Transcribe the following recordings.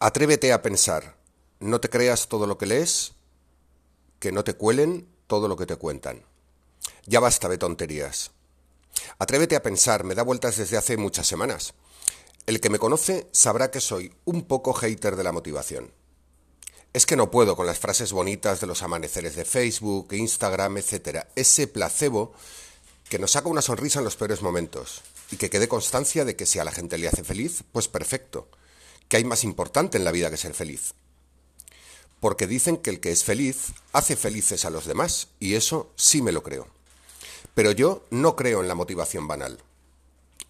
Atrévete a pensar, no te creas todo lo que lees, que no te cuelen todo lo que te cuentan. Ya basta de tonterías. Atrévete a pensar, me da vueltas desde hace muchas semanas. El que me conoce sabrá que soy un poco hater de la motivación. Es que no puedo con las frases bonitas de los amaneceres de Facebook, Instagram, etc. Ese placebo que nos saca una sonrisa en los peores momentos y que quede constancia de que si a la gente le hace feliz, pues perfecto que hay más importante en la vida que ser feliz. Porque dicen que el que es feliz hace felices a los demás, y eso sí me lo creo. Pero yo no creo en la motivación banal.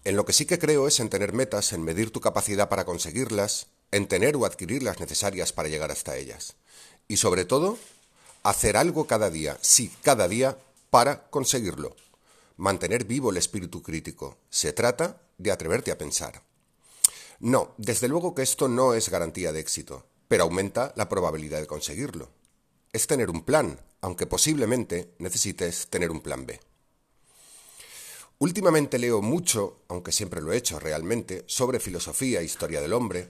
En lo que sí que creo es en tener metas, en medir tu capacidad para conseguirlas, en tener o adquirir las necesarias para llegar hasta ellas. Y sobre todo, hacer algo cada día, sí, cada día, para conseguirlo. Mantener vivo el espíritu crítico. Se trata de atreverte a pensar. No, desde luego que esto no es garantía de éxito, pero aumenta la probabilidad de conseguirlo. Es tener un plan, aunque posiblemente necesites tener un plan B. Últimamente leo mucho, aunque siempre lo he hecho realmente, sobre filosofía e historia del hombre,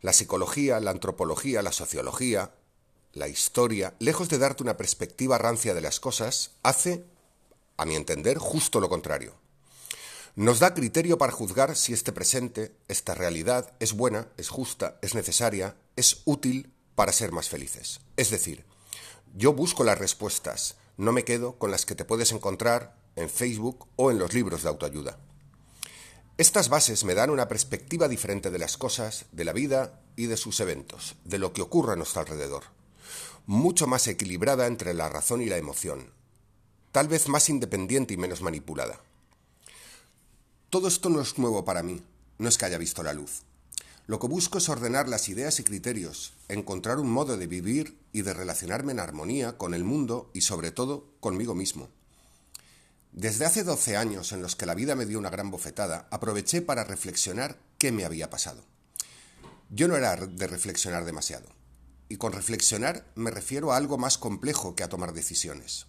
la psicología, la antropología, la sociología, la historia, lejos de darte una perspectiva rancia de las cosas, hace, a mi entender, justo lo contrario nos da criterio para juzgar si este presente, esta realidad, es buena, es justa, es necesaria, es útil para ser más felices. Es decir, yo busco las respuestas, no me quedo con las que te puedes encontrar en Facebook o en los libros de autoayuda. Estas bases me dan una perspectiva diferente de las cosas, de la vida y de sus eventos, de lo que ocurre a nuestro alrededor. Mucho más equilibrada entre la razón y la emoción. Tal vez más independiente y menos manipulada. Todo esto no es nuevo para mí, no es que haya visto la luz. Lo que busco es ordenar las ideas y criterios, encontrar un modo de vivir y de relacionarme en armonía con el mundo y sobre todo conmigo mismo. Desde hace 12 años en los que la vida me dio una gran bofetada, aproveché para reflexionar qué me había pasado. Yo no era de reflexionar demasiado. Y con reflexionar me refiero a algo más complejo que a tomar decisiones.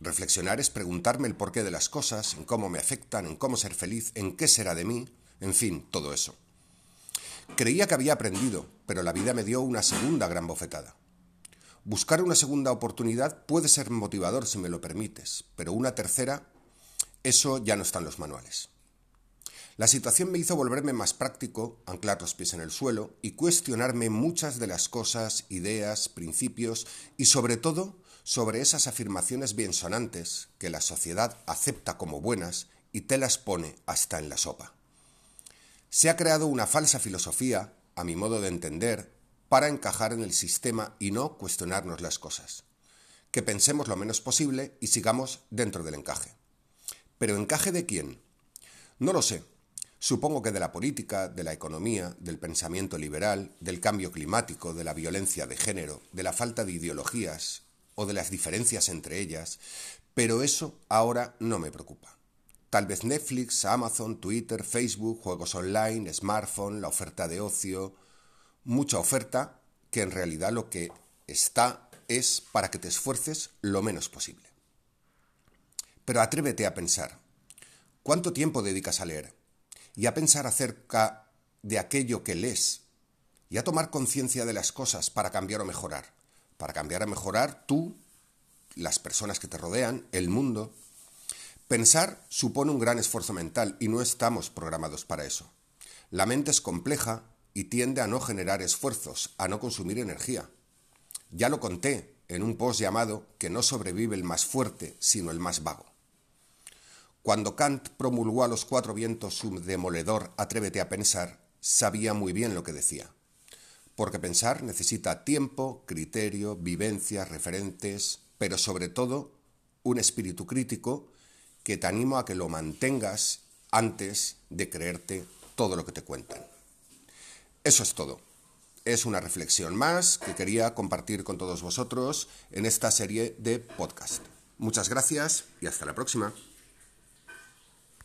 Reflexionar es preguntarme el porqué de las cosas, en cómo me afectan, en cómo ser feliz, en qué será de mí, en fin, todo eso. Creía que había aprendido, pero la vida me dio una segunda gran bofetada. Buscar una segunda oportunidad puede ser motivador si me lo permites, pero una tercera, eso ya no está en los manuales. La situación me hizo volverme más práctico, anclar los pies en el suelo y cuestionarme muchas de las cosas, ideas, principios y sobre todo sobre esas afirmaciones biensonantes que la sociedad acepta como buenas y te las pone hasta en la sopa. Se ha creado una falsa filosofía, a mi modo de entender, para encajar en el sistema y no cuestionarnos las cosas. Que pensemos lo menos posible y sigamos dentro del encaje. ¿Pero encaje de quién? No lo sé. Supongo que de la política, de la economía, del pensamiento liberal, del cambio climático, de la violencia de género, de la falta de ideologías, o de las diferencias entre ellas, pero eso ahora no me preocupa. Tal vez Netflix, Amazon, Twitter, Facebook, juegos online, smartphone, la oferta de ocio, mucha oferta que en realidad lo que está es para que te esfuerces lo menos posible. Pero atrévete a pensar, ¿cuánto tiempo dedicas a leer? Y a pensar acerca de aquello que lees, y a tomar conciencia de las cosas para cambiar o mejorar para cambiar a mejorar tú, las personas que te rodean, el mundo. Pensar supone un gran esfuerzo mental y no estamos programados para eso. La mente es compleja y tiende a no generar esfuerzos, a no consumir energía. Ya lo conté en un post llamado que no sobrevive el más fuerte, sino el más vago. Cuando Kant promulgó a los cuatro vientos su demoledor Atrévete a pensar, sabía muy bien lo que decía porque pensar necesita tiempo, criterio, vivencias, referentes, pero sobre todo un espíritu crítico que te animo a que lo mantengas antes de creerte todo lo que te cuentan. Eso es todo. Es una reflexión más que quería compartir con todos vosotros en esta serie de podcast. Muchas gracias y hasta la próxima.